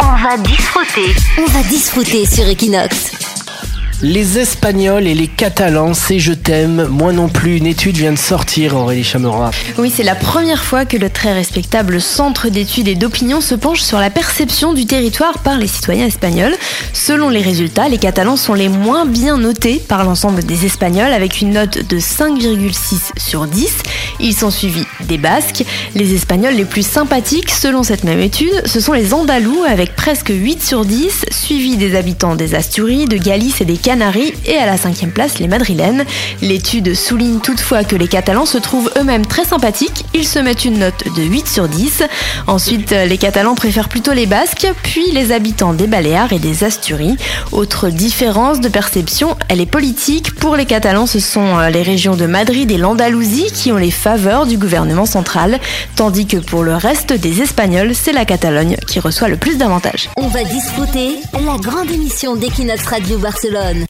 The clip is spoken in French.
On va disfruter. On va disfruter sur Equinox. Les Espagnols et les Catalans, c'est je t'aime, moi non plus. Une étude vient de sortir, Aurélie Chamera. Oui, c'est la première fois que le très respectable Centre d'études et d'opinion se penche sur la perception du territoire par les citoyens espagnols. Selon les résultats, les Catalans sont les moins bien notés par l'ensemble des Espagnols avec une note de 5,6 sur 10. Ils sont suivis des Basques. Les Espagnols les plus sympathiques, selon cette même étude, ce sont les Andalous avec presque 8 sur 10, suivis des habitants des Asturies, de Galice et des Canaries et à la cinquième place les Madrilènes. L'étude souligne toutefois que les Catalans se trouvent eux-mêmes très sympathiques, ils se mettent une note de 8 sur 10. Ensuite, les Catalans préfèrent plutôt les Basques, puis les habitants des Baléares et des Asturies. Autre différence de perception, elle est politique. Pour les Catalans, ce sont euh, les régions de Madrid et l'Andalousie qui ont les faveurs du gouvernement central, tandis que pour le reste des Espagnols, c'est la Catalogne qui reçoit le plus d'avantages. On va disfruter la grande émission d'Equinox Radio Barcelone.